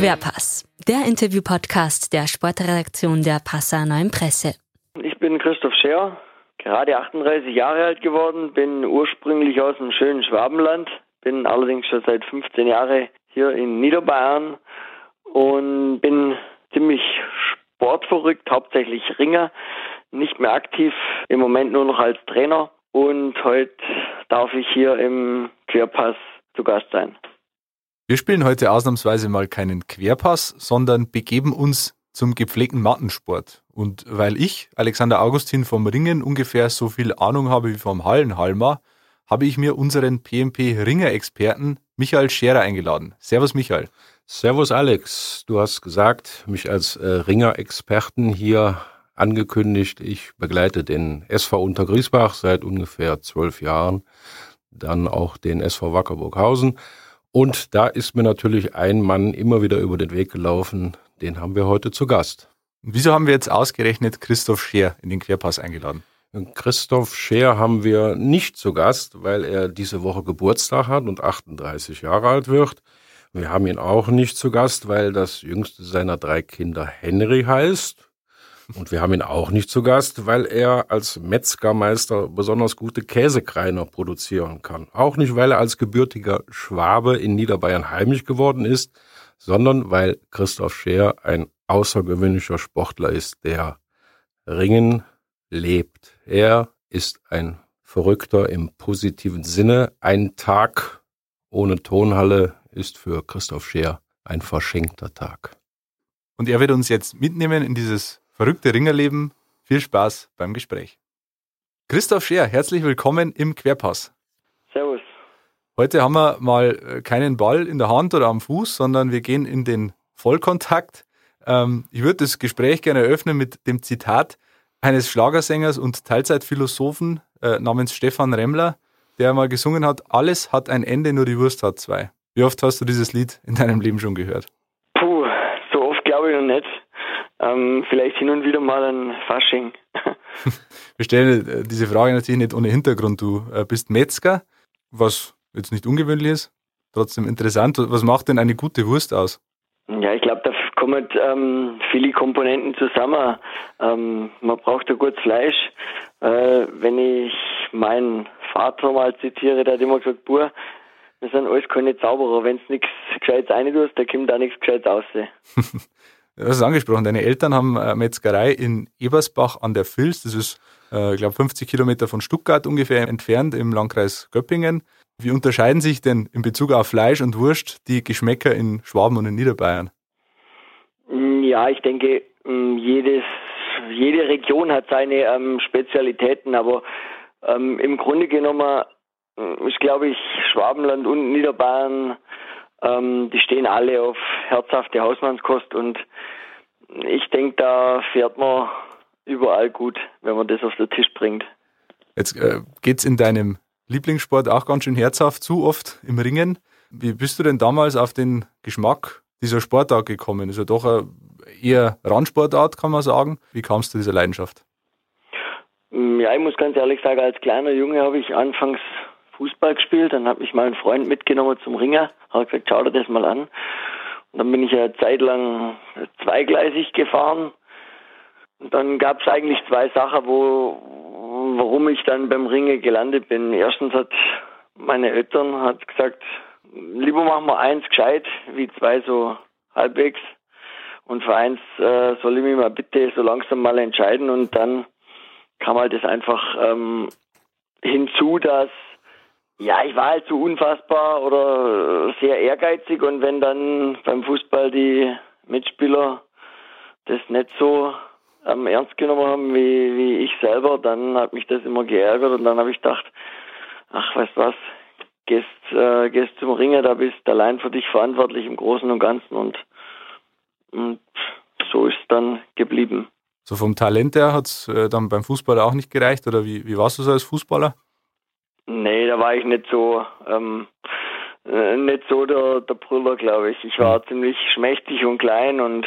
Querpass, der Interview-Podcast der Sportredaktion der Passauer Neuen Presse. Ich bin Christoph Scher, gerade 38 Jahre alt geworden, bin ursprünglich aus dem schönen Schwabenland, bin allerdings schon seit 15 Jahren hier in Niederbayern und bin ziemlich sportverrückt, hauptsächlich Ringer, nicht mehr aktiv, im Moment nur noch als Trainer und heute darf ich hier im Querpass zu Gast sein. Wir spielen heute ausnahmsweise mal keinen Querpass, sondern begeben uns zum gepflegten Mattensport. Und weil ich, Alexander Augustin vom Ringen, ungefähr so viel Ahnung habe wie vom Hallenhalmer, habe ich mir unseren PMP-Ringer-Experten Michael Scherer eingeladen. Servus Michael. Servus Alex. Du hast gesagt, mich als äh, Ringer-Experten hier angekündigt. Ich begleite den SV Untergriesbach seit ungefähr zwölf Jahren, dann auch den SV Wackerburghausen. Und da ist mir natürlich ein Mann immer wieder über den Weg gelaufen. Den haben wir heute zu Gast. Wieso haben wir jetzt ausgerechnet Christoph Scheer in den Querpass eingeladen? Christoph Scheer haben wir nicht zu Gast, weil er diese Woche Geburtstag hat und 38 Jahre alt wird. Wir haben ihn auch nicht zu Gast, weil das jüngste seiner drei Kinder Henry heißt. Und wir haben ihn auch nicht zu Gast, weil er als Metzgermeister besonders gute Käsekreiner produzieren kann. Auch nicht, weil er als gebürtiger Schwabe in Niederbayern heimisch geworden ist, sondern weil Christoph Scheer ein außergewöhnlicher Sportler ist, der Ringen lebt. Er ist ein Verrückter im positiven Sinne. Ein Tag ohne Tonhalle ist für Christoph Scheer ein verschenkter Tag. Und er wird uns jetzt mitnehmen in dieses verrückte Ringerleben. Viel Spaß beim Gespräch. Christoph Scheer, herzlich willkommen im Querpass. Servus. Heute haben wir mal äh, keinen Ball in der Hand oder am Fuß, sondern wir gehen in den Vollkontakt. Ähm, ich würde das Gespräch gerne eröffnen mit dem Zitat eines Schlagersängers und Teilzeitphilosophen äh, namens Stefan Remmler, der mal gesungen hat, alles hat ein Ende, nur die Wurst hat zwei. Wie oft hast du dieses Lied in deinem Leben schon gehört? Puh, so oft glaube ich noch nicht. Ähm, vielleicht hin und wieder mal ein Fasching. Wir stellen äh, diese Frage natürlich nicht ohne Hintergrund. Du äh, bist Metzger, was jetzt nicht ungewöhnlich ist, trotzdem interessant. Was macht denn eine gute Wurst aus? Ja, ich glaube, da kommen ähm, viele Komponenten zusammen. Ähm, man braucht ein gutes Fleisch. Äh, wenn ich meinen Vater mal zitiere, der hat immer gesagt, Bur, wir sind alles keine Zauberer. Wenn es nichts Gescheites rein tust, da kommt da nichts Gescheites raus. Du hast es angesprochen, deine Eltern haben eine Metzgerei in Ebersbach an der Vils. Das ist, äh, ich glaube, 50 Kilometer von Stuttgart ungefähr entfernt im Landkreis Göppingen. Wie unterscheiden sich denn in Bezug auf Fleisch und Wurst die Geschmäcker in Schwaben und in Niederbayern? Ja, ich denke, mm, jedes, jede Region hat seine ähm, Spezialitäten, aber ähm, im Grunde genommen mm, ist, glaube ich, Schwabenland und Niederbayern, ähm, die stehen alle auf herzhafte Hausmannskost und ich denke, da fährt man überall gut, wenn man das auf den Tisch bringt. Jetzt äh, es in deinem Lieblingssport auch ganz schön herzhaft zu, oft im Ringen. Wie bist du denn damals auf den Geschmack dieser Sportart gekommen? Ist ja doch eine eher Randsportart, kann man sagen. Wie kamst du dieser Leidenschaft? Ja, ich muss ganz ehrlich sagen, als kleiner Junge habe ich anfangs Fußball gespielt, dann hat mich mein Freund mitgenommen zum Ringer, hat gesagt, schau dir das mal an. Und dann bin ich ja zeitlang zweigleisig gefahren. Und dann gab es eigentlich zwei Sachen, wo, warum ich dann beim Ringe gelandet bin. Erstens hat meine Eltern hat gesagt, lieber machen wir eins gescheit, wie zwei so halbwegs. Und für eins äh, soll ich mich mal bitte so langsam mal entscheiden. Und dann kam halt das einfach ähm, hinzu, dass ja, ich war halt so unfassbar oder sehr ehrgeizig und wenn dann beim Fußball die Mitspieler das nicht so ähm, ernst genommen haben wie, wie ich selber, dann hat mich das immer geärgert und dann habe ich gedacht, ach, weißt was, gehst, äh, gehst zum Ringer, da bist allein für dich verantwortlich im Großen und Ganzen und, und so ist dann geblieben. So vom Talent her hat es äh, dann beim Fußball auch nicht gereicht oder wie, wie warst du so als Fußballer? Nee, da war ich nicht so, ähm, äh, nicht so der, der Brüller, glaube ich. Ich war ziemlich schmächtig und klein und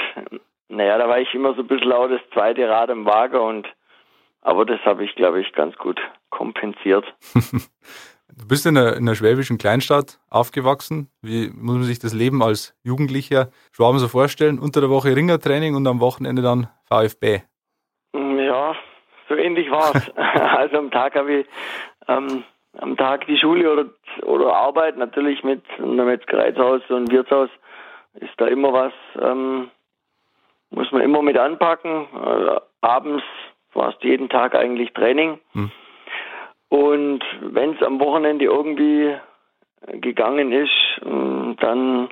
naja, da war ich immer so ein bisschen laut das zweite Rad im Wagen und aber das habe ich, glaube ich, ganz gut kompensiert. Du bist in einer, in einer schwäbischen Kleinstadt aufgewachsen. Wie muss man sich das Leben als Jugendlicher Schwaben so vorstellen? Unter der Woche Ringertraining und am Wochenende dann VfB. Ja, so ähnlich war es. also am Tag habe ich ähm, am Tag die Schule oder, oder Arbeit, natürlich mit einem Metzgereitshaus und Wirtshaus ist da immer was, ähm, muss man immer mit anpacken. Also abends war es jeden Tag eigentlich Training. Hm. Und wenn es am Wochenende irgendwie gegangen ist, ähm, dann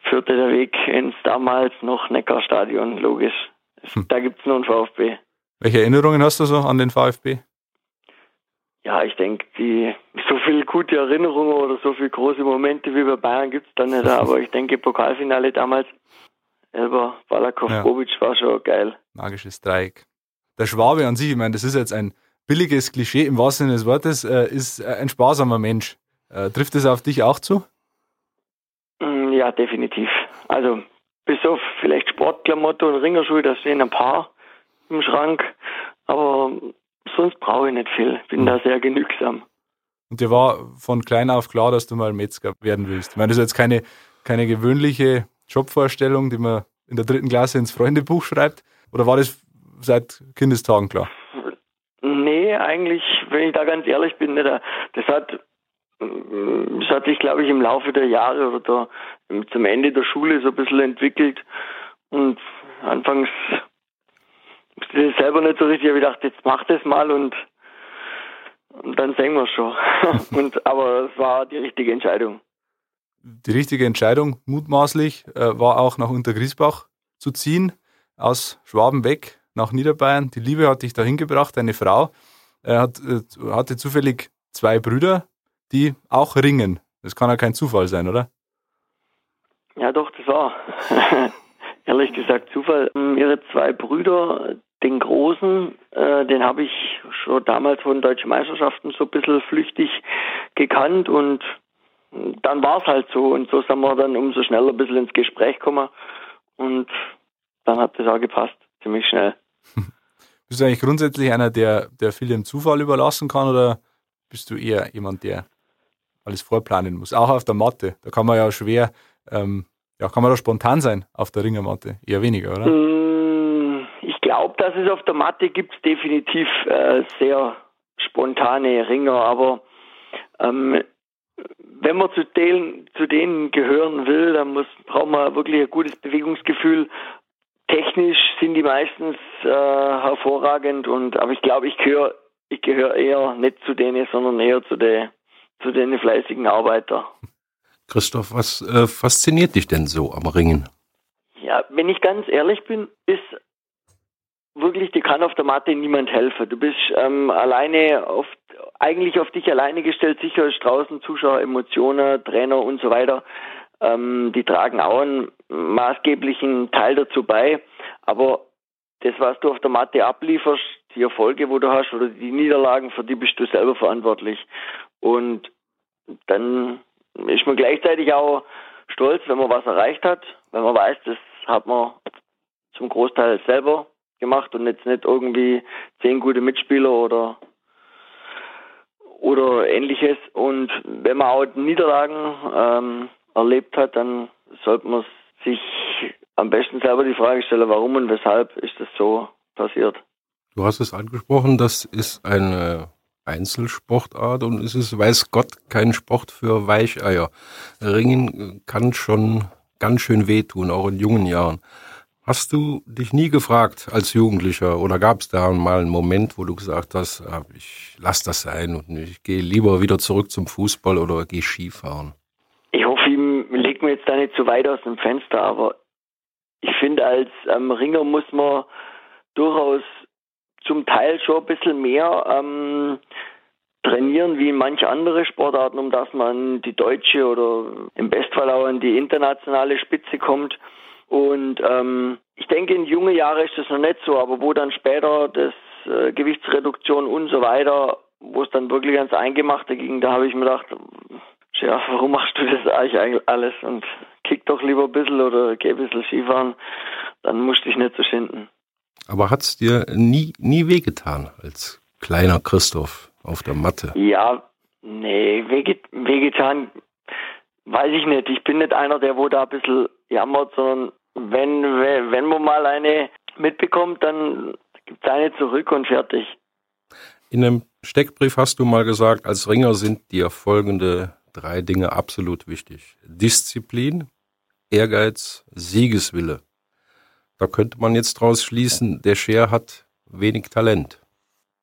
führte der Weg ins damals noch Neckarstadion, logisch. Hm. Da gibt es nur einen VfB. Welche Erinnerungen hast du so an den VfB? Ja, ich denke, die so viele gute Erinnerungen oder so viele große Momente wie bei Bayern gibt es da nicht, aber ich denke, Pokalfinale damals, Elber, Balakow, ja. Bobic war schon geil. Magisches Dreieck. Der Schwabe an sich, ich meine, das ist jetzt ein billiges Klischee im wahrsten Sinne des Wortes, äh, ist äh, ein sparsamer Mensch. Äh, trifft das auf dich auch zu? Mm, ja, definitiv. Also bis auf vielleicht Sportklamotten und Ringerschuhe, da stehen ein paar im Schrank, aber sonst brauche ich nicht viel. Bin da sehr genügsam. Und dir war von klein auf klar, dass du mal Metzger werden willst. Ich meine, das ist jetzt keine, keine gewöhnliche Jobvorstellung, die man in der dritten Klasse ins Freundebuch schreibt. Oder war das seit Kindestagen klar? Nee, eigentlich, wenn ich da ganz ehrlich bin. Das hat, das hat sich, glaube ich, im Laufe der Jahre oder der, zum Ende der Schule so ein bisschen entwickelt. Und anfangs wusste ich selber nicht so richtig. Ich habe gedacht, jetzt mach das mal und, und dann sehen wir schon. und, aber es war die richtige Entscheidung. Die richtige Entscheidung, mutmaßlich, äh, war auch nach Untergriesbach zu ziehen, aus Schwaben weg nach Niederbayern. Die Liebe hat dich dahin gebracht, deine Frau. Er hat, äh, hatte zufällig zwei Brüder, die auch ringen. Das kann ja kein Zufall sein, oder? Ja, doch, das war ehrlich gesagt Zufall. Ähm, ihre zwei Brüder, den Großen, äh, den habe ich schon damals von deutschen Meisterschaften so ein bisschen flüchtig gekannt und dann war es halt so und so sind wir dann umso schneller ein bisschen ins Gespräch gekommen und dann hat das auch gepasst, ziemlich schnell. Bist du eigentlich grundsätzlich einer, der, der viel dem Zufall überlassen kann oder bist du eher jemand, der alles vorplanen muss? Auch auf der Matte. Da kann man ja schwer, ähm, ja, kann man da spontan sein auf der Ringermatte? Eher weniger, oder? Mm, glaube, dass es auf der Matte gibt definitiv äh, sehr spontane Ringer, aber ähm, wenn man zu denen, zu denen gehören will, dann muss, braucht man wirklich ein gutes Bewegungsgefühl Technisch sind die meistens äh, hervorragend und aber ich glaube, ich gehöre ich gehöre eher nicht zu denen, sondern eher zu den zu den fleißigen Arbeiter. Christoph, was äh, fasziniert dich denn so am Ringen? Ja, wenn ich ganz ehrlich bin, ist wirklich, dir kann auf der Matte niemand helfen. Du bist ähm, alleine auf, eigentlich auf dich alleine gestellt, sicher ist draußen Zuschauer, Emotionen, Trainer und so weiter. Ähm, die tragen auch einen maßgeblichen Teil dazu bei. Aber das, was du auf der Matte ablieferst, die Erfolge, wo du hast, oder die Niederlagen, für die bist du selber verantwortlich. Und dann ist man gleichzeitig auch stolz, wenn man was erreicht hat, wenn man weiß, das hat man zum Großteil selber gemacht und jetzt nicht irgendwie zehn gute Mitspieler oder oder ähnliches. Und wenn man auch Niederlagen ähm, erlebt hat, dann sollte man sich am besten selber die Frage stellen, warum und weshalb ist das so passiert. Du hast es angesprochen, das ist eine Einzelsportart und es ist, weiß Gott, kein Sport für Weicheier. Ringen kann schon ganz schön wehtun, auch in jungen Jahren. Hast du dich nie gefragt als Jugendlicher oder gab es da mal einen Moment, wo du gesagt hast, ah, ich lasse das sein und ich gehe lieber wieder zurück zum Fußball oder gehe Skifahren? Ich hoffe, ich lege mir jetzt da nicht zu weit aus dem Fenster, aber ich finde, als ähm, Ringer muss man durchaus zum Teil schon ein bisschen mehr ähm, trainieren wie in manche andere Sportarten, um dass man die deutsche oder im Bestfall auch in die internationale Spitze kommt. Und ähm, ich denke, in jungen Jahren ist das noch nicht so, aber wo dann später das äh, Gewichtsreduktion und so weiter, wo es dann wirklich ans Eingemachte ging, da habe ich mir gedacht, ja, warum machst du das eigentlich alles und kick doch lieber ein bisschen oder geh ein bisschen Skifahren, dann musst du dich nicht so schinden. Aber hat es dir nie, nie wehgetan als kleiner Christoph auf der Matte? Ja, Nee, Veget Vegetan weiß ich nicht. Ich bin nicht einer, der wo da ein bisschen jammert, sondern wenn, wenn man mal eine mitbekommt, dann gibt es eine zurück und fertig. In einem Steckbrief hast du mal gesagt, als Ringer sind dir folgende drei Dinge absolut wichtig. Disziplin, Ehrgeiz, Siegeswille. Da könnte man jetzt draus schließen, der Scher hat wenig Talent.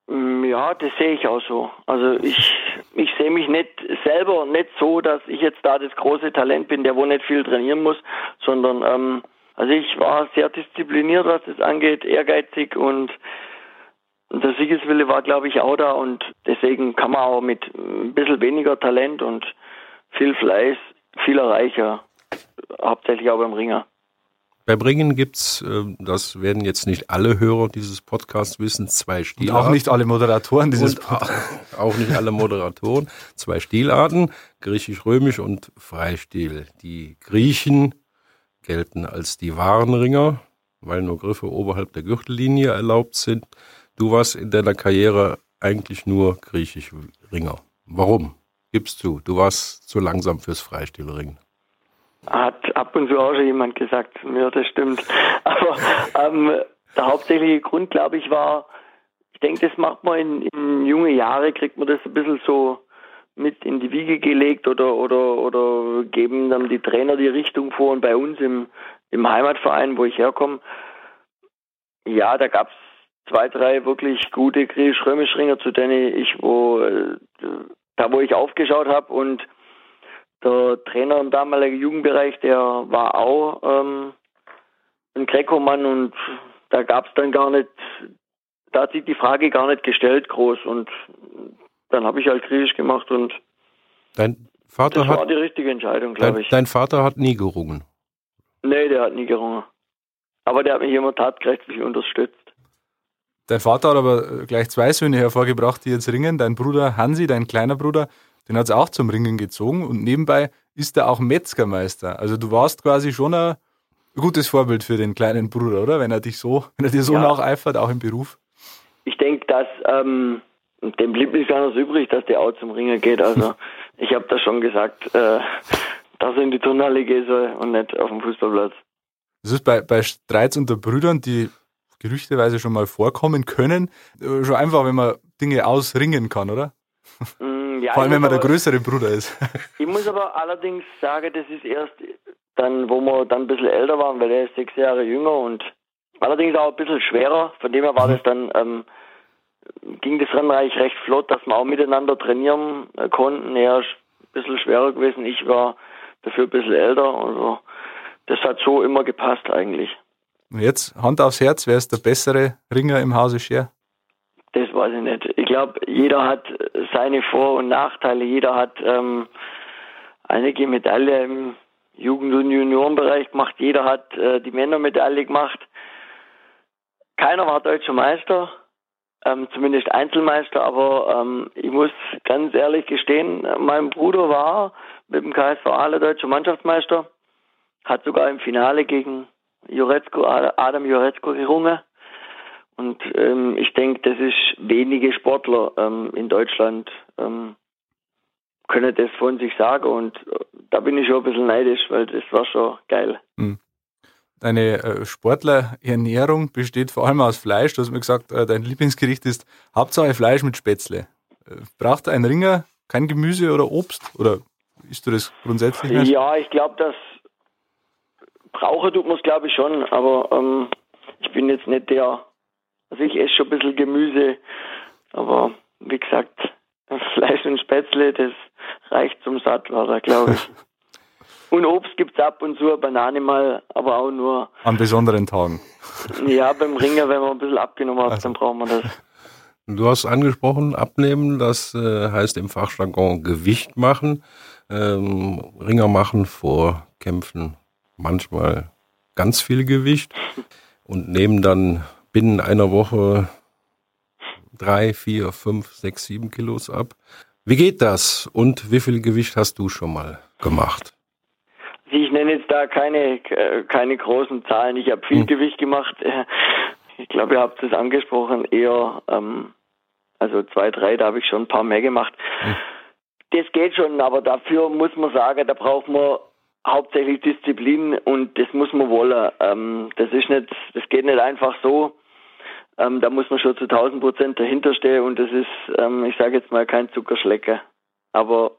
Ja, das sehe ich auch so. Also ich, ich sehe mich nicht selber nicht so, dass ich jetzt da das große Talent bin, der wo nicht viel trainieren muss, sondern ähm, also ich war sehr diszipliniert, was das angeht, ehrgeizig und der Siegeswille war, glaube ich, auch da und deswegen kann man auch mit ein bisschen weniger Talent und viel Fleiß viel erreichen, hauptsächlich auch beim Ringer. Beim Ringen gibt's, äh, das werden jetzt nicht alle Hörer dieses Podcasts wissen, zwei Stilarten. Und auch nicht alle Moderatoren dieses Podcasts. Auch nicht alle Moderatoren. Zwei Stilarten, griechisch-römisch und Freistil. Die Griechen gelten als die wahren Ringer, weil nur Griffe oberhalb der Gürtellinie erlaubt sind. Du warst in deiner Karriere eigentlich nur griechisch Ringer. Warum? Gibst du, du warst zu langsam fürs Freistilringen. Hat ab und zu auch schon jemand gesagt, mir das stimmt. Aber ähm, der hauptsächliche Grund, glaube ich, war, ich denke, das macht man in, in junge Jahre, kriegt man das ein bisschen so mit in die Wiege gelegt oder oder oder geben dann die Trainer die Richtung vor. Und bei uns im im Heimatverein, wo ich herkomme, ja, da gab es zwei, drei wirklich gute griechisch-römisch-Ringer, zu denen ich wo äh, da wo ich aufgeschaut habe und der Trainer im damaligen Jugendbereich, der war auch ähm, ein Greco-Mann. Und da gab es dann gar nicht, da hat sich die Frage gar nicht gestellt groß. Und dann habe ich halt Griechisch gemacht und dein Vater das hat, war die richtige Entscheidung, glaube ich. dein Vater hat nie gerungen. Nee, der hat nie gerungen. Aber der hat mich immer tatkräftig unterstützt. Dein Vater hat aber gleich zwei Söhne hervorgebracht, die jetzt ringen. Dein Bruder Hansi, dein kleiner Bruder, den hat es auch zum Ringen gezogen und nebenbei ist er auch Metzgermeister. Also du warst quasi schon ein gutes Vorbild für den kleinen Bruder, oder? Wenn er dich so, wenn er dir so Ja. nacheifert, auch im Beruf. Ich denke, dass ähm, dem blieb nichts anderes übrig, dass der auch zum Ringen geht. Also ich habe da schon gesagt, äh, dass er in die Turnhalle gehen soll und nicht auf dem Fußballplatz. Das ist bei, bei Streits unter Brüdern, die gerüchteweise schon mal vorkommen können, äh, schon einfach, wenn man Dinge ausringen kann, oder? Mm, ja, Vor allem, wenn man muss der aber- größere Bruder ist. Ich muss aber allerdings sagen, das ist erst dann, wo wir dann ein bisschen älter waren, weil er ist sechs Jahre jünger und allerdings auch ein bisschen schwerer. Von dem her war das dann, ähm, ging das Rennen eigentlich recht flott, dass wir auch miteinander trainieren äh, konnten. Er ist ein bisschen schwerer gewesen, ich war dafür ein bisschen älter. Also das hat so immer gepasst eigentlich. Und jetzt, Hand aufs Herz, wer ist der bessere Ringer im Hause Scher? Das weiß ich nicht. Ich glaube, jeder hat seine Vor- und Nachteile. Jeder hat ähm, einige Medaille im Jugend- und Juniorenbereich gemacht. Jeder hat äh, die Männermedaille gemacht. Keiner war deutscher Meister, ähm, zumindest Einzelmeister. Aber ähm, ich muss ganz ehrlich gestehen, mein Bruder war mit dem KSV Aale deutscher Mannschaftsmeister, hat sogar im Finale gegen Jurecko, Adam Jurecko gerungen. Und ähm, ich denke, das ist wenige Sportler ähm, in Deutschland ähm, können das von sich sagen. Und äh, da bin ich schon ein bisschen neidisch, weil das war schon geil. Deine äh, Sportlerernährung besteht vor allem aus Fleisch. Du hast mir gesagt, äh, dein Lieblingsgericht ist Hauptsache Fleisch mit Spätzle. Äh, braucht ein Ringer kein Gemüse oder Obst? Oder isst du das grundsätzlich nicht? Ja, ich glaube, das brauchen tut man es, glaube ich, schon. Aber ähm, ich bin jetzt nicht der, also ich esse schon ein bisschen Gemüse. Aber wie gesagt, Fleisch und Spätzle, das reicht zum Sattler, glaube ich. und Obst gibt es ab und zu, Banane mal, aber auch nur An besonderen Tagen. Ja, beim Ringer, wenn man ein bisschen abgenommen hat, Also. dann braucht man das. Du hast angesprochen, abnehmen, das äh, heißt im Fachjargon Gewicht machen. Ähm, Ringer machen vor Kämpfen manchmal ganz viel Gewicht und nehmen dann binnen einer Woche drei, vier, fünf, sechs, sieben Kilos ab. Wie geht das und wie viel Gewicht hast du schon mal gemacht? Ich nenne jetzt da keine, äh, keine großen Zahlen. Ich habe viel Hm. Gewicht gemacht. Ich glaube, ihr habt es angesprochen, eher, ähm, also zwei, drei, da habe ich schon ein paar mehr gemacht. Hm. das geht schon, aber dafür muss man sagen, da braucht man hauptsächlich Disziplin und das muss man wollen. Ähm, das ist nicht, das geht nicht einfach so. Ähm, da muss man schon zu 1000 Prozent dahinter stehen und das ist, ähm, ich sage jetzt mal, kein Zuckerschlecker. Aber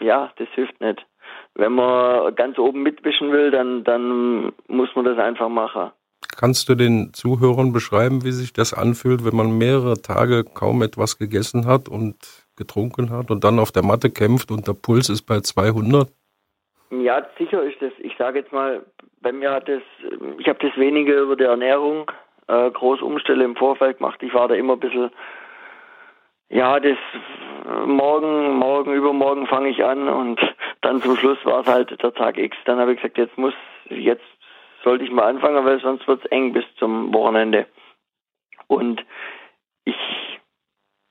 ja, das hilft nicht. Wenn man ganz oben mitwischen will, dann, dann muss man das einfach machen. Kannst du den Zuhörern beschreiben, wie sich das anfühlt, wenn man mehrere Tage kaum etwas gegessen hat und getrunken hat und dann auf der Matte kämpft und der Puls ist bei 200? Ja, sicher ist das. Ich sage jetzt mal, bei mir hat das, ich habe das weniger über die Ernährung äh, groß umstelle im Vorfeld gemacht. Ich war da immer ein bisschen, ja, das morgen, morgen, übermorgen fange ich an und dann zum Schluss war es halt der Tag X. Dann habe ich gesagt, jetzt muss, jetzt sollte ich mal anfangen, weil sonst wird es eng bis zum Wochenende. Und ich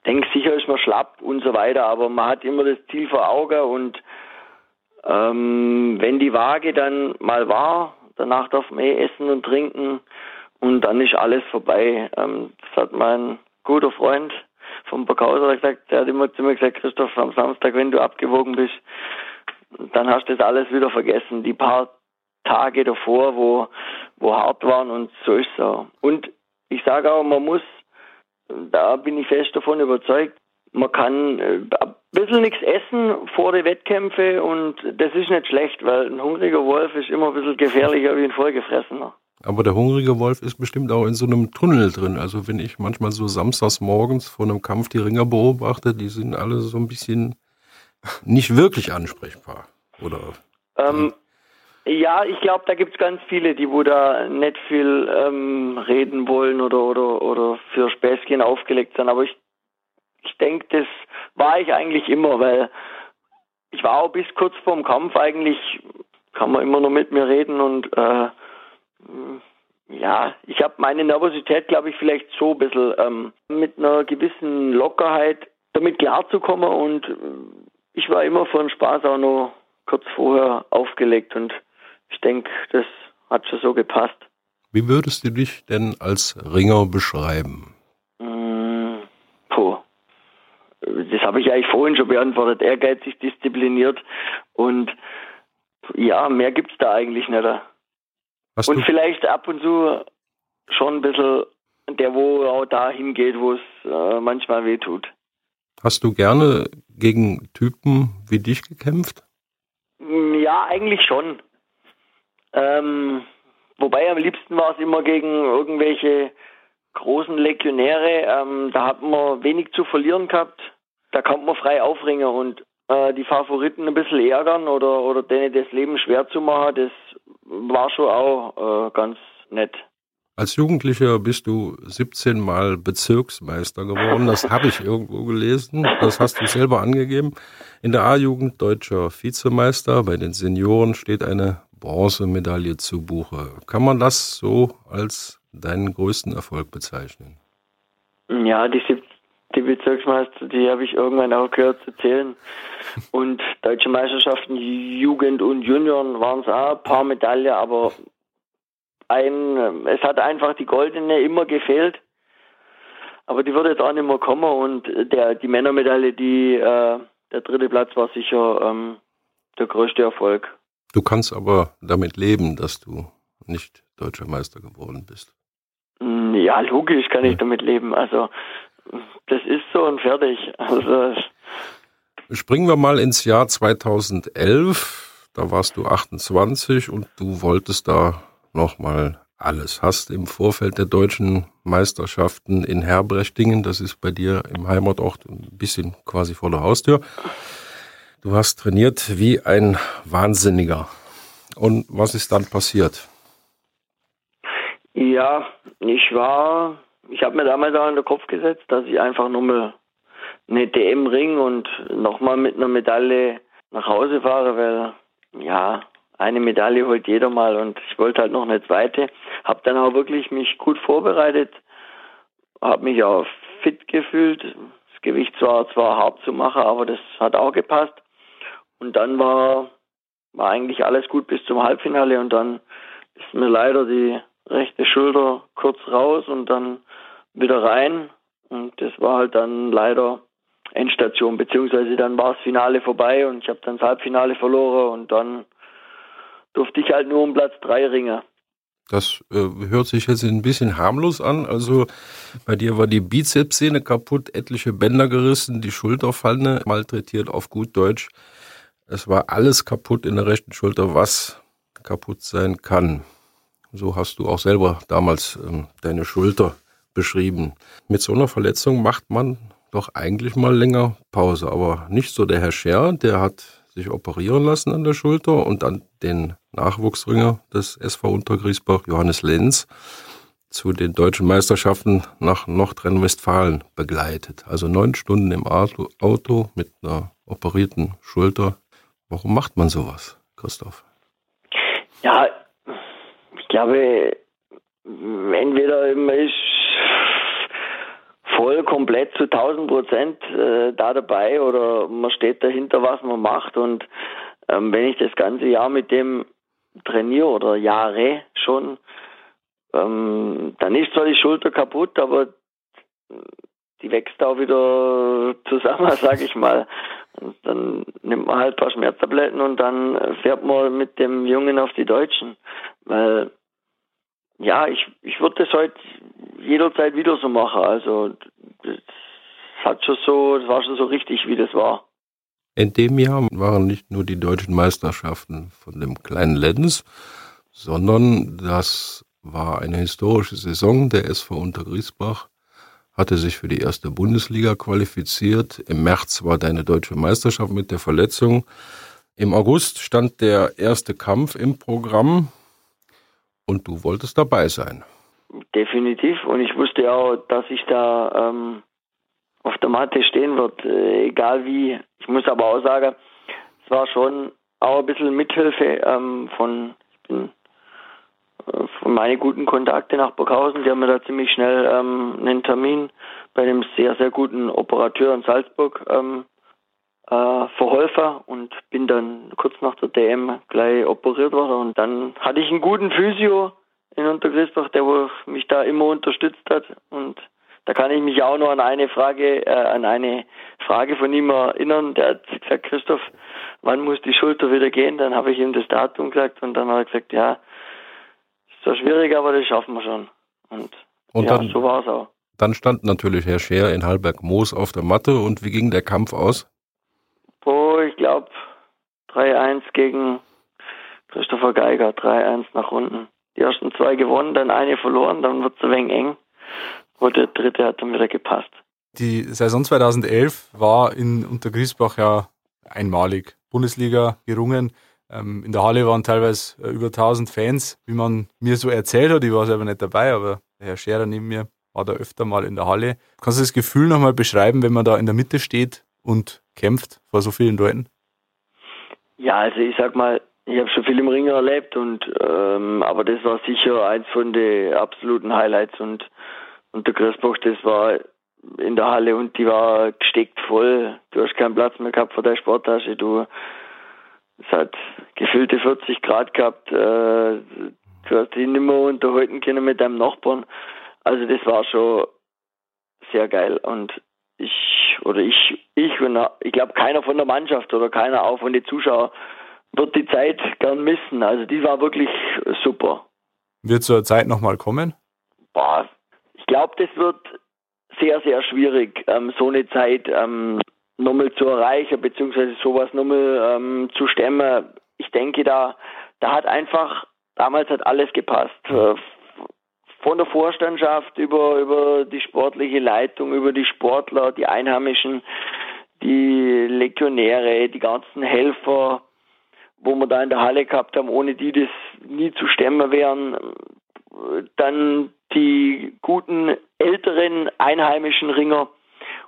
denke, sicher ist man schlapp und so weiter, aber man hat immer das Ziel vor Augen und ähm, wenn die Waage dann mal war, danach darf man eh essen und trinken und dann ist alles vorbei. Ähm, das hat mein guter Freund vom Burghauser gesagt, der hat immer zu mir gesagt, Christoph, am Samstag, wenn du abgewogen bist, dann hast du das alles wieder vergessen. Die paar Tage davor, wo, wo hart waren und so ist so. Und ich sage auch, man muss, da bin ich fest davon überzeugt, man kann äh, ein bisschen nichts essen vor den Wettkämpfen und das ist nicht schlecht, weil ein hungriger Wolf ist immer ein bisschen gefährlicher wie ein vollgefressener. Aber der hungrige Wolf ist bestimmt auch in so einem Tunnel drin. Also wenn ich manchmal so samstags morgens vor einem Kampf die Ringer beobachte, die sind alle so ein bisschen nicht wirklich ansprechbar, oder? Ähm, ja, ich glaube, da gibt es ganz viele, die wo da nicht viel ähm, reden wollen oder, oder, oder für Späßchen aufgelegt sind. Aber ich, ich denke, das war ich eigentlich immer, weil ich war auch bis kurz vorm Kampf eigentlich, kann man immer noch mit mir reden und äh, ja, ich habe meine Nervosität, glaube ich, vielleicht so ein bisschen ähm, mit einer gewissen Lockerheit damit klarzukommen und ich war immer von Spaß auch noch kurz vorher aufgelegt und ich denke, das hat schon so gepasst. Wie würdest du dich denn als Ringer beschreiben? Mmh, puh. Das habe ich eigentlich vorhin schon beantwortet. Ehrgeizig, diszipliniert und ja, mehr gibt es da eigentlich nicht. Hast und vielleicht ab und zu schon ein bisschen der, wo auch dahin geht, wo es äh, manchmal weh tut. Hast du gerne gegen Typen wie dich gekämpft? Mm, ja, eigentlich schon. Ähm, wobei am liebsten war es immer gegen irgendwelche großen Legionäre. Ähm, da hat man wenig zu verlieren gehabt. Da kann man frei aufringen und äh, die Favoriten ein bisschen ärgern oder, oder denen das Leben schwer zu machen, das war schon auch äh, ganz nett. Als Jugendlicher bist du 17 Mal Bezirksmeister geworden. Das habe ich irgendwo gelesen. Das hast du selber angegeben. In der A-Jugend deutscher Vizemeister. Bei den Senioren steht eine Bronzemedaille zu Buche. Kann man das so als deinen größten Erfolg bezeichnen? Ja, die die Bezirksmeister, die habe ich irgendwann auch gehört zu zählen. Und deutsche Meisterschaften, Jugend und Junioren waren es auch ein paar Medaillen, aber ein, es hat einfach die goldene immer gefehlt. Aber die wird jetzt auch nicht mehr kommen und der, die Männermedaille, die, äh, der dritte Platz war sicher ähm, der größte Erfolg. Du kannst aber damit leben, dass du nicht deutscher Meister geworden bist. Ja, logisch kann ich damit leben. Also das ist so und fertig. Also Springen wir mal ins Jahr 2011. Da warst du 28 und du wolltest da nochmal alles. Hast im Vorfeld der deutschen Meisterschaften in Herbrechtingen, das ist bei dir im Heimatort ein bisschen quasi vor der Haustür. Du hast trainiert wie ein Wahnsinniger. Und was ist dann passiert? Ja, ich war ich habe mir damals auch in den Kopf gesetzt, dass ich einfach nur mal eine DM ring und nochmal mit einer Medaille nach Hause fahre, weil ja, eine Medaille holt jeder mal und ich wollte halt noch eine zweite. Habe dann auch wirklich mich gut vorbereitet, habe mich auch fit gefühlt. Das Gewicht war zwar hart zu machen, aber das hat auch gepasst. Und dann war, war eigentlich alles gut bis zum Halbfinale und dann ist mir leider die rechte Schulter kurz raus und dann wieder rein. Und das war halt dann leider Endstation, beziehungsweise dann war das Finale vorbei und ich habe dann das Halbfinale verloren und dann durfte ich halt nur um Platz drei ringen. Das äh, hört sich jetzt ein bisschen harmlos an. Also bei dir war die Bizepssehne kaputt, etliche Bänder gerissen, die Schulterpfanne malträtiert auf gut Deutsch. Es war alles kaputt in der rechten Schulter, was kaputt sein kann. So hast du auch selber damals ähm, deine Schulter beschrieben. Mit so einer Verletzung macht man doch eigentlich mal länger Pause, aber nicht so der Herr Scher, der hat sich operieren lassen an der Schulter und dann den Nachwuchsringer des SV Untergriesbach, Johannes Lenz, zu den deutschen Meisterschaften nach Nordrhein-Westfalen begleitet. Also neun Stunden im Auto mit einer operierten Schulter. Warum macht man sowas, Christoph? Ja, ich glaube, entweder man ist voll komplett zu 1000 Prozent äh, da dabei oder man steht dahinter, was man macht. Und ähm, wenn ich das ganze Jahr mit dem trainiere oder Jahre schon, ähm, dann ist zwar die Schulter kaputt, aber die wächst auch wieder zusammen, sag ich mal. Und dann nimmt man halt ein paar Schmerztabletten und dann fährt man mit dem Jungen auf die Deutschen. Weil, ja, ich, ich würde das heute jederzeit wieder so machen. Also, das hat schon so, das war schon so richtig, wie das war. In dem Jahr waren nicht nur die deutschen Meisterschaften von dem kleinen Lenz, sondern das war eine historische Saison. Der SV Untergriesbach hatte sich für die erste Bundesliga qualifiziert. Im März war deine deutsche Meisterschaft mit der Verletzung. Im August stand der erste Kampf im Programm und du wolltest dabei sein. Definitiv. Und ich wusste auch, dass ich da ähm, auf der Matte stehen wird, äh, egal wie. Ich muss aber auch sagen, es war schon auch ein bisschen Mithilfe ähm, von, ich bin äh, von meine guten Kontakte nach Burghausen, die haben mir da ziemlich schnell ähm, einen Termin bei einem sehr, sehr guten Operateur in Salzburg ähm, äh, verholfen und bin dann kurz nach der DM gleich operiert worden. Und dann hatte ich einen guten Physio in Untergriesbach, der mich da immer unterstützt hat. Und da kann ich mich auch noch an eine Frage, äh, an eine Frage von ihm erinnern. Der hat gesagt, Christoph, wann muss die Schulter wieder gehen? Dann habe ich ihm das Datum gesagt und dann hat er gesagt, ja, ist zwar schwierig, aber das schaffen wir schon. Und, und ja, dann, so war es auch. Dann stand natürlich Herr Scheer in Hallberg-Moos auf der Matte und wie ging der Kampf aus? Oh, ich glaube 3-1 gegen Christopher Geiger, 3-1 nach unten. Die ersten zwei gewonnen, dann eine verloren, dann wird es ein wenig eng. Und der dritte hat dann wieder gepasst. Die Saison 2011 war in Untergriesbach ja einmalig. Bundesliga gerungen. Ähm, in der Halle waren teilweise äh, über 1000 Fans, wie man mir so erzählt hat. Ich war selber nicht dabei, aber der Herr Scherer neben mir war da öfter mal in der Halle. Kannst du das Gefühl nochmal beschreiben, wenn man da in der Mitte steht und kämpft vor so vielen Leuten? Ja, also ich sag mal, ich habe schon viel im Ring erlebt und ähm, aber das war sicher eins von den absoluten Highlights und und der Christbach, das war in der Halle und die war gesteckt voll. Du hast keinen Platz mehr gehabt vor der Sporttasche. Du, es hat gefüllte 40 Grad gehabt. Äh, du hast dich nicht mehr unterhalten können mit deinem Nachbarn. Also das war schon sehr geil und ich oder ich ich und ich glaube keiner von der Mannschaft oder keiner auch von den Zuschauern wird die Zeit gern missen. Also die war wirklich super. Wird zur Zeit nochmal kommen? Boah, ich glaube, das wird sehr, sehr schwierig, ähm, so eine Zeit ähm, nochmal zu erreichen, beziehungsweise sowas nochmal ähm, zu stemmen. Ich denke, da, da hat einfach, damals hat alles gepasst. Äh, von der Vorstandschaft über, über die sportliche Leitung, über die Sportler, die Einheimischen, die Legionäre, die ganzen Helfer, wo wir da in der Halle gehabt haben, ohne die das nie zu stemmen wären. Dann die guten älteren einheimischen Ringer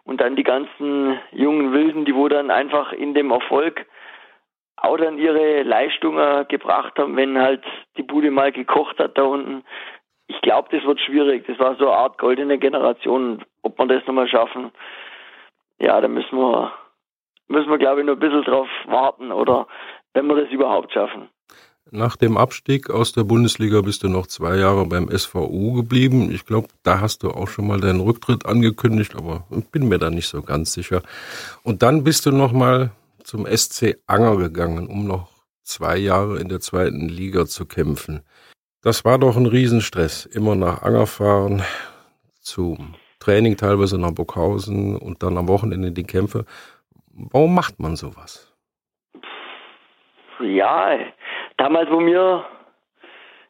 und dann die ganzen jungen Wilden, die wo dann einfach in dem Erfolg auch dann ihre Leistungen gebracht haben, wenn halt die Bude mal gekocht hat da unten. Ich glaube, das wird schwierig. Das war so eine Art goldene Generation. Ob wir das nochmal schaffen, ja, da müssen wir, müssen wir glaube ich, noch ein bisschen drauf warten oder wenn wir das überhaupt schaffen. Nach dem Abstieg aus der Bundesliga bist du noch zwei Jahre beim SVU geblieben. Ich glaube, da hast du auch schon mal deinen Rücktritt angekündigt, aber bin mir da nicht so ganz sicher. Und dann bist du noch mal zum SC Anger gegangen, um noch zwei Jahre in der zweiten Liga zu kämpfen. Das war doch ein Riesenstress. Immer nach Anger fahren, zum Training teilweise nach Burghausen und dann am Wochenende die Kämpfe. Warum macht man sowas? Ja, damals, wo wir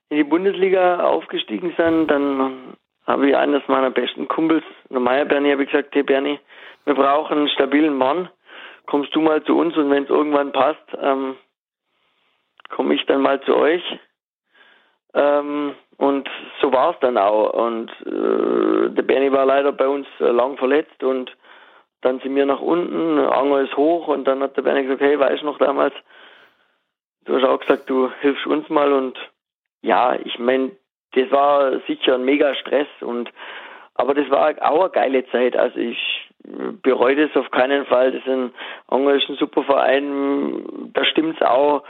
in die Bundesliga aufgestiegen sind, dann habe ich eines meiner besten Kumpels, der Meier Bernie, habe ich gesagt, hey Bernie, wir brauchen einen stabilen Mann. Kommst du mal zu uns und wenn es irgendwann passt, ähm, komme ich dann mal zu euch. Ähm, und so war es dann auch. Und äh, der Bernie war leider bei uns äh, lang verletzt und dann sind wir nach unten, Anger ist hoch und dann hat der Bernie gesagt, hey, weißt du noch damals, du hast auch gesagt, du hilfst uns mal und ja, ich meine, das war sicher ein mega Stress und aber das war auch eine geile Zeit. Also ich bereue das auf keinen Fall. Das ist ein, ist ein super Verein, da stimmt's auch.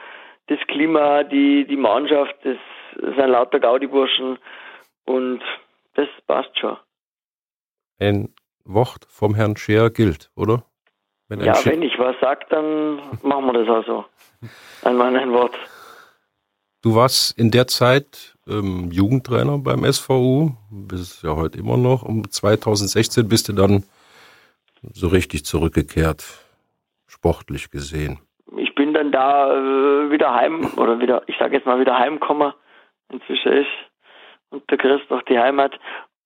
Das Klima, die, die Mannschaft, das sind lauter Gaudi-Burschen und das passt schon. Ein Wort vom Herrn Scheer gilt, oder? Wenn ja, Sche wenn ich was sage, dann machen wir das auch so. Einmal ein Wort. Du warst in der Zeit ähm, Jugendtrainer beim SVU, bist ja heute immer noch. Um 2016 bist du dann so richtig zurückgekehrt, sportlich gesehen. Ich bin dann da äh, wieder heim, oder wieder, ich sage jetzt mal wieder heimgekommen. Inzwischen ist und der Christoph die Heimat.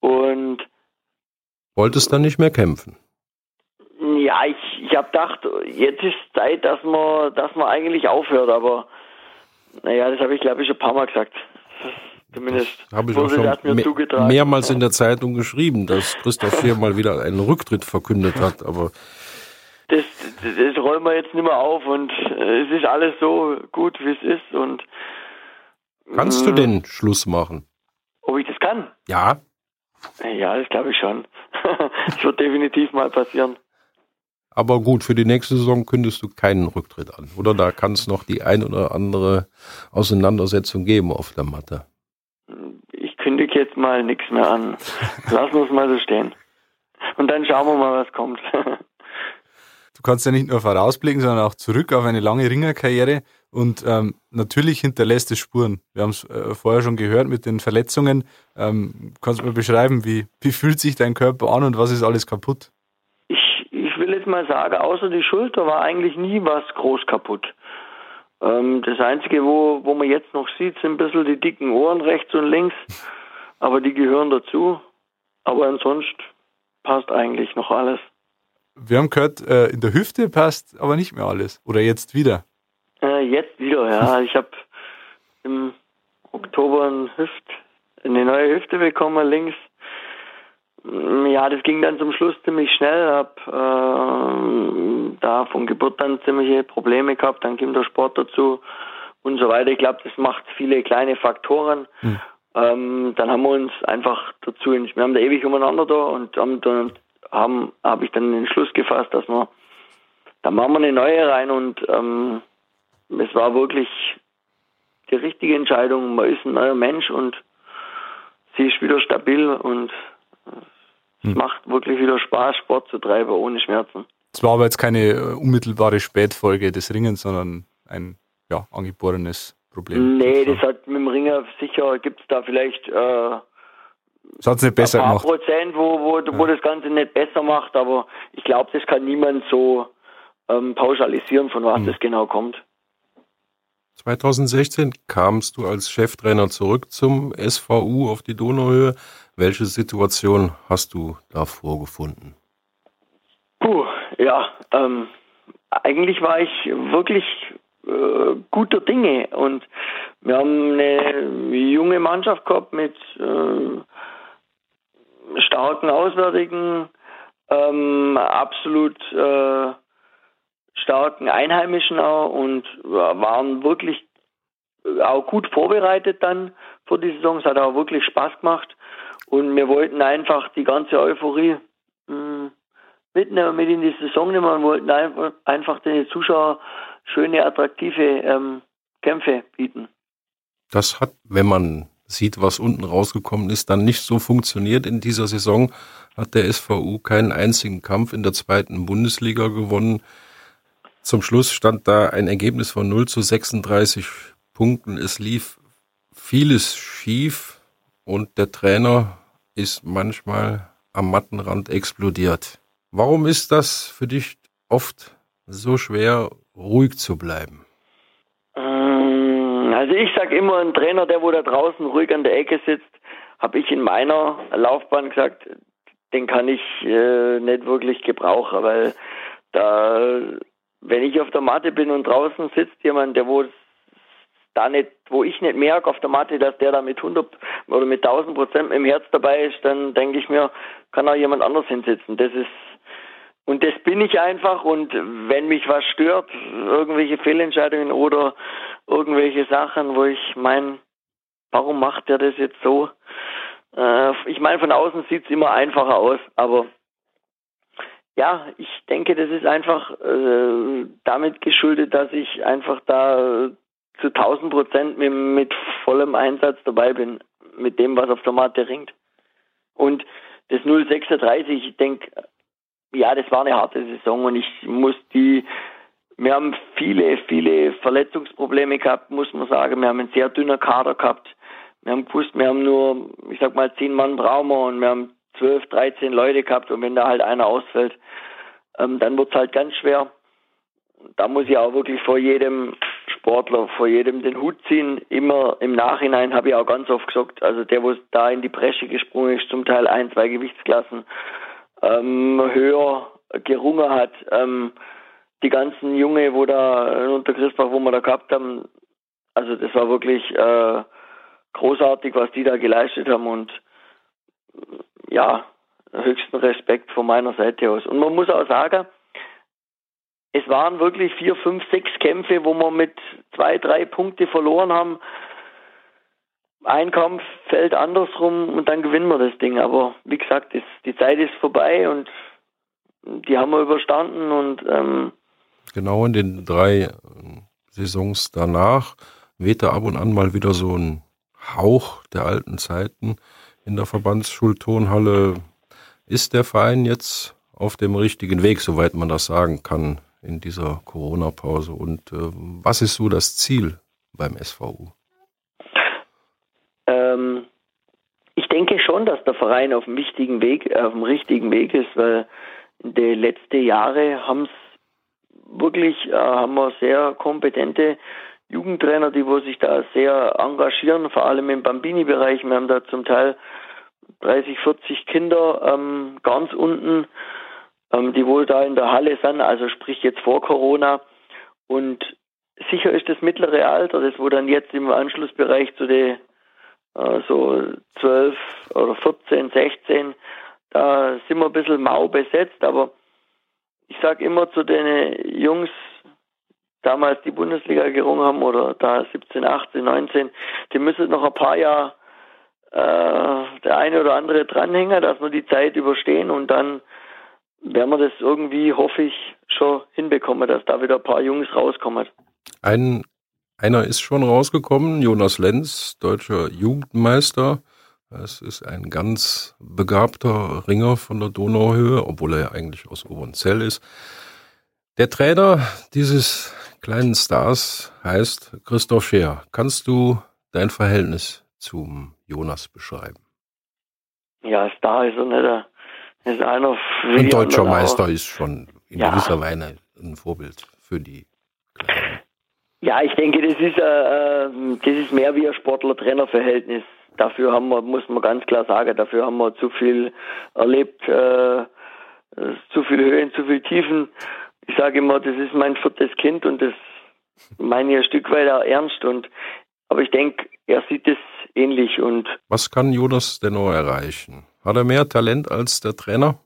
Und wolltest dann nicht mehr kämpfen? Ja, ich, ich habe gedacht, jetzt ist Zeit, dass man, dass man eigentlich aufhört, aber naja, das habe ich glaube ich schon ein paar Mal gesagt. Zumindest habe ich auch schon me mehrmals in der Zeitung geschrieben, dass Christoph hier mal wieder einen Rücktritt verkündet hat, aber das, das, das rollen wir jetzt nicht mehr auf und äh, es ist alles so gut, wie es ist und Kannst du denn Schluss machen? Ob ich das kann? Ja. Ja, das glaube ich schon. das wird definitiv mal passieren. Aber gut, für die nächste Saison kündigst du keinen Rücktritt an. Oder da kann es noch die ein oder andere Auseinandersetzung geben auf der Matte. Ich kündige jetzt mal nichts mehr an. Lassen wir es mal so stehen. Und dann schauen wir mal, was kommt. du kannst ja nicht nur vorausblicken, sondern auch zurück auf eine lange Ringerkarriere. Und ähm, natürlich hinterlässt es Spuren. Wir haben es äh, vorher schon gehört mit den Verletzungen. Ähm, kannst du mir beschreiben, wie, wie fühlt sich dein Körper an und was ist alles kaputt? Jetzt mal sagen, außer die Schulter war eigentlich nie was groß kaputt. Ähm, das Einzige, wo, wo man jetzt noch sieht, sind ein bisschen die dicken Ohren rechts und links. Aber die gehören dazu. Aber ansonsten passt eigentlich noch alles. Wir haben gehört, äh, in der Hüfte passt aber nicht mehr alles. Oder jetzt wieder? Äh, jetzt wieder, ja. Ich habe im Oktober ein Hüft, eine neue Hüfte bekommen, links. Ja, das ging dann zum Schluss ziemlich schnell. Hab äh, da von Geburt an ziemliche Probleme gehabt. Dann kommt der Sport dazu und so weiter. Ich glaube, das macht viele kleine Faktoren. Hm. Ähm, dann haben wir uns einfach dazu, wir haben da ewig umeinander da und haben dann haben, habe ich dann den Schluss gefasst, dass wir, da machen wir eine neue rein und ähm, es war wirklich die richtige Entscheidung. Man ist ein neuer Mensch und sie ist wieder stabil und es hm. macht wirklich wieder Spaß, Sport zu treiben ohne Schmerzen. Es war aber jetzt keine äh, unmittelbare Spätfolge des Ringens, sondern ein ja, angeborenes Problem. Nee, das hat mit dem Ringer sicher, gibt es da vielleicht äh, das hat's nicht besser ein paar gemacht. Prozent, wo, wo, ja. wo das Ganze nicht besser macht, aber ich glaube, das kann niemand so ähm, pauschalisieren, von was hm. das genau kommt. 2016 kamst du als Cheftrainer zurück zum SVU auf die Donauhöhe. Welche Situation hast du da vorgefunden? Puh, ja, ähm, eigentlich war ich wirklich äh, guter Dinge und wir haben eine junge Mannschaft gehabt mit äh, starken Auswärtigen, ähm, absolut äh, starken Einheimischen auch und waren wirklich auch gut vorbereitet dann vor die Saison. Es hat auch wirklich Spaß gemacht. Und wir wollten einfach die ganze Euphorie mh, hm, mitnehmen, mit in die Saison nehmen und wollten einfach, den Zuschauern schöne, attraktive ähm, Kämpfe bieten. Das hat, wenn man sieht, was unten rausgekommen ist, dann nicht so funktioniert in dieser Saison. Hat der SVU keinen einzigen Kampf in der zweiten Bundesliga gewonnen. Zum Schluss stand da ein Ergebnis von 0 zu 36 Punkten. Es lief vieles schief und der Trainer ist manchmal am Mattenrand explodiert. Warum ist das für dich oft so schwer, ruhig zu bleiben? Ähm, also ich sage immer, ein Trainer, der wo da draußen ruhig an der Ecke sitzt, habe ich in meiner Laufbahn gesagt, den kann ich äh, nicht wirklich gebrauchen, weil da, wenn ich auf der Matte bin und draußen sitzt jemand, der wo da nicht, wo ich nicht merke auf der Matte, dass der da mit 100 oder mit 1000 Prozent im Herz dabei ist, dann denke ich mir, kann auch jemand anders hinsitzen. Das ist und das bin ich einfach und wenn mich was stört, irgendwelche Fehlentscheidungen oder irgendwelche Sachen, wo ich meine, warum macht der das jetzt so? Äh, ich meine, von außen sieht es immer einfacher aus, aber ja, ich denke, das ist einfach äh, damit geschuldet, dass ich einfach da zu 1000 Prozent mit, mit vollem Einsatz dabei bin, mit dem, was auf der Matte ringt. Und das 036, ich denke, ja, das war eine harte Saison und ich muss die, wir haben viele, viele Verletzungsprobleme gehabt, muss man sagen. Wir haben einen sehr dünner Kader gehabt. Wir haben gewusst, wir haben nur, ich sag mal, zehn Mann brauchen wir und wir haben zwölf, dreizehn Leute gehabt und wenn da halt einer ausfällt, ähm, dann wird's halt ganz schwer. Da muss ich auch wirklich vor jedem Sportler, vor jedem den Hut ziehen. Immer im Nachhinein habe ich auch ganz oft gesagt, also der, wo da in die Bresche gesprungen ist, zum Teil ein, zwei Gewichtsklassen, ähm, höher gerungen hat. Ähm, die ganzen Junge, wo da unter Christoph, wo wir da gehabt haben, also das war wirklich äh, großartig, was die da geleistet haben und ja, höchsten Respekt von meiner Seite aus. Und man muss auch sagen, es waren wirklich vier, fünf, sechs Kämpfe, wo wir mit zwei, drei Punkte verloren haben ein Kampf fällt andersrum und dann gewinnen wir das Ding. Aber wie gesagt, das, die Zeit ist vorbei und die haben wir überstanden und ähm, genau in den drei äh, Saisons danach wehte ab und an mal wieder so ein Hauch der alten Zeiten in der Verbandsschulturnhalle. Ist der Verein jetzt auf dem richtigen Weg, soweit man das sagen kann, in dieser Corona-Pause? Und äh, was ist so das Ziel beim SVU? Ähm, ich denke schon, dass der Verein auf dem wichtigen Weg, auf dem richtigen Weg ist, weil in den letzten Jahren haben es wirklich, äh, haben wir sehr kompetente Jugendtrainer, die wo sich da sehr engagieren, vor allem im Bambini-Bereich. Wir haben da zum Teil 30, 40 Kinder ähm, ganz unten, ähm, die wohl da in der Halle sind, also sprich jetzt vor Corona. Und sicher ist das mittlere Alter, das wo dann jetzt im Anschlussbereich zu den äh, so 12 oder 14, 16, da sind wir ein bisschen mau besetzt, aber ich sage immer zu den Jungs, damals die Bundesliga gerungen haben oder da 17, 18, 19, die müssen noch ein paar Jahre äh, der eine oder andere dranhängen, dass wir die Zeit überstehen und dann werden wir das irgendwie, hoffe ich, schon hinbekommen, dass da wieder ein paar Jungs rauskommen. Ein einer ist schon rausgekommen, Jonas Lenz, deutscher Jugendmeister. Das ist ein ganz begabter Ringer von der Donauhöhe, obwohl er ja eigentlich aus Obernzell ist. Der Trainer dieses kleinen Stars heißt Christoph Scheer. Kannst du dein Verhältnis zum Jonas beschreiben? Ja, Star ist er nicht. Ist einer Ein deutscher Meister ist schon in ja. gewisser Weise ein Vorbild für die Kleinen. Ja, ich denke, das ist, äh, ähm, das ist mehr wie ein Sportler-Trainer-Verhältnis. Dafür haben wir, muss man ganz klar sagen, dafür haben wir zu viel erlebt, äh, zu viel Höhen, zu viel Tiefen. Ich sage immer, das ist mein viertes Kind und das meine ich ein Stück weit auch ernst. Und aber ich denke, er sieht es ähnlich. Und was kann Jonas denn noch erreichen? Hat er mehr Talent als der Trainer?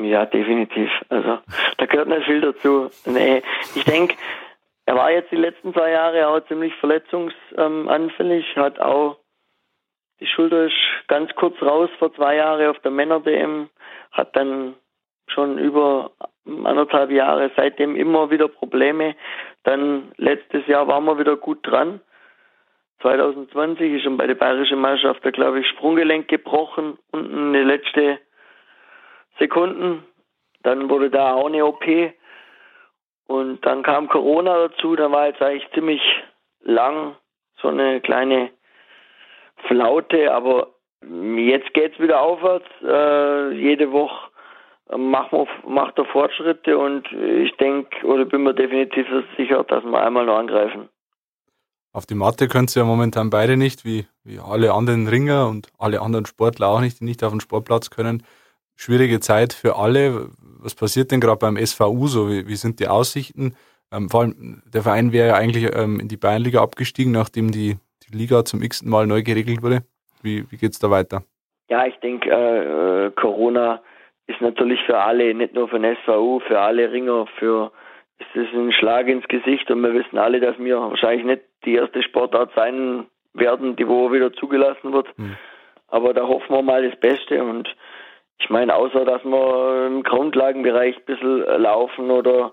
Ja, definitiv. Also da gehört nicht viel dazu. Nee, ich denke, er war jetzt die letzten zwei Jahre auch ziemlich verletzungsanfällig, hat auch die Schulter ist ganz kurz raus vor zwei Jahren auf der Männer-DM, hat dann schon über anderthalb Jahre seitdem immer wieder Probleme. Dann letztes Jahr waren wir wieder gut dran. 2020 ist schon bei der Bayerischen Meisterschaft, da glaube ich, Sprunggelenk gebrochen, unten eine letzte Sekunden. Dann wurde da auch eine OP. Und dann kam Corona dazu, da war jetzt eigentlich ziemlich lang so eine kleine Flaute, aber jetzt geht's wieder aufwärts. Äh, jede Woche macht, man, macht er Fortschritte und ich denke oder bin mir definitiv sicher, dass wir einmal noch angreifen. Auf die Matte können sie ja momentan beide nicht, wie, wie alle anderen Ringer und alle anderen Sportler auch nicht, die nicht auf den Sportplatz können. Schwierige Zeit für alle. Was passiert denn gerade beim SVU so? Wie, wie sind die Aussichten? Ähm, vor allem, der Verein wäre ja eigentlich ähm, in die Bayernliga abgestiegen, nachdem die, die Liga zum x Mal neu geregelt wurde. Wie, wie geht es da weiter? Ja, ich denke, äh, äh, Corona ist natürlich für alle, nicht nur für den SVU, für alle Ringer, für ist es ein Schlag ins Gesicht und wir wissen alle, dass wir wahrscheinlich nicht die erste Sportart sein werden, die wo wieder zugelassen wird. Mhm. Aber da hoffen wir mal das Beste und ich meine, außer dass wir im Grundlagenbereich ein bisschen laufen oder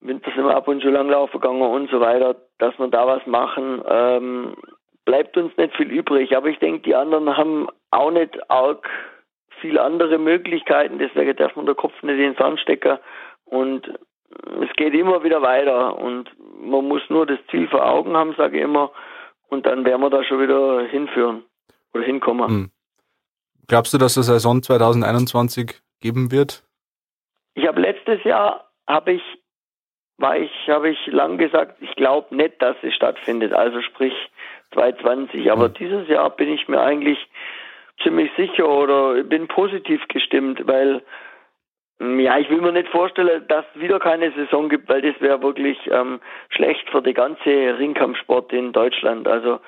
Winter sind wir ab und zu Langlauf gegangen und so weiter, dass wir da was machen, ähm, bleibt uns nicht viel übrig. Aber ich denke, die anderen haben auch nicht arg viele andere Möglichkeiten, deswegen darf man der Kopf nicht in den Sand stecken und es geht immer wieder weiter und man muss nur das Ziel vor Augen haben, sage ich immer, und dann werden wir da schon wieder hinführen oder hinkommen. Hm. Glaubst du, dass es Saison 2021 geben wird? Ich habe letztes Jahr habe ich war ich habe ich lang gesagt, ich glaube nicht, dass es stattfindet, also sprich 2020, aber hm. dieses Jahr bin ich mir eigentlich ziemlich sicher oder bin positiv gestimmt, weil ja, ich will mir nicht vorstellen, dass es wieder keine Saison gibt, weil das wäre wirklich ähm, schlecht für die ganze Ringkampfsport in Deutschland. Also,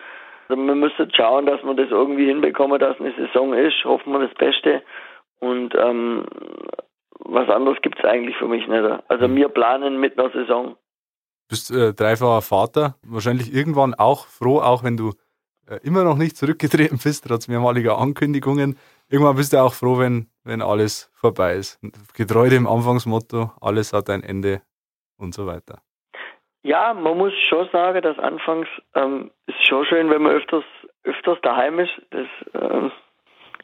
wir müssen schauen, dass wir das irgendwie hinbekommen, dass eine Saison ist. Hoffen wir das Beste. Und ähm, was anderes gibt es eigentlich für mich nicht. Also hm. wir planen mit einer Saison. Du bist äh, dreifacher Vater, wahrscheinlich irgendwann auch froh, auch wenn du äh, immer noch nicht zurückgetreten bist, trotz mehrmaliger Ankündigungen. Irgendwann bist du auch froh, wenn, wenn alles vorbei ist. Getreu dem Anfangsmotto, alles hat ein Ende und so weiter. Ja, man muss schon sagen, dass anfangs ähm, ist schon schön, wenn man öfters, öfters daheim ist. Das, ähm,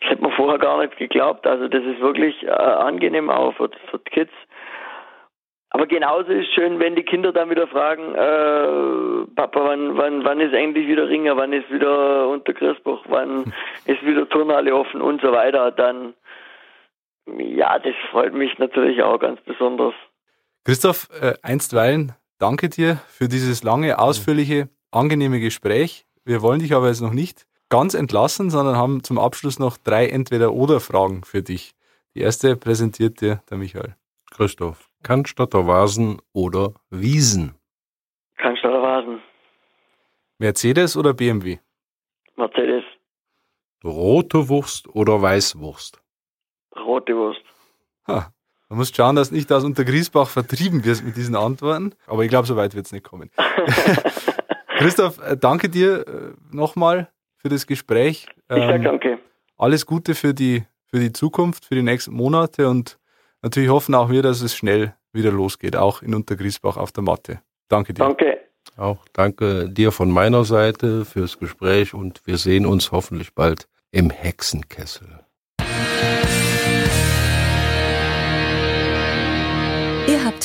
das hätte man vorher gar nicht geglaubt. Also das ist wirklich äh, angenehm auch für, für die Kids. Aber genauso ist schön, wenn die Kinder dann wieder fragen, äh, Papa, wann, wann, wann ist endlich wieder Ringer, wann ist wieder unter Christbuch, wann ist wieder Turnhalle offen und so weiter, dann ja, das freut mich natürlich auch ganz besonders. Christoph, äh, einstweilen danke dir für dieses lange, ausführliche, angenehme Gespräch. Wir wollen dich aber jetzt noch nicht ganz entlassen, sondern haben zum Abschluss noch drei Entweder-Oder-Fragen für dich. Die erste präsentiert dir der Michael. Christoph. Cannstatter Vasen oder Wiesen? Cannstatter Vasen. Mercedes oder BMW? Mercedes. Rote Wurst oder Weißwurst? Rote Wurst. Ha, du musst schauen, dass nicht aus Untergriesbach vertrieben wirst mit diesen Antworten. Aber ich glaube, so weit wird es nicht kommen. Christoph, äh, danke dir äh, nochmal für das Gespräch. Ich sage ähm, danke. Alles Gute für die, für die Zukunft, für die nächsten Monate und Natürlich hoffen auch wir, dass es schnell wieder losgeht, auch in Untergriesbach auf der Matte. Danke dir. Danke. Auch danke dir von meiner Seite fürs Gespräch und wir sehen uns hoffentlich bald im Hexenkessel.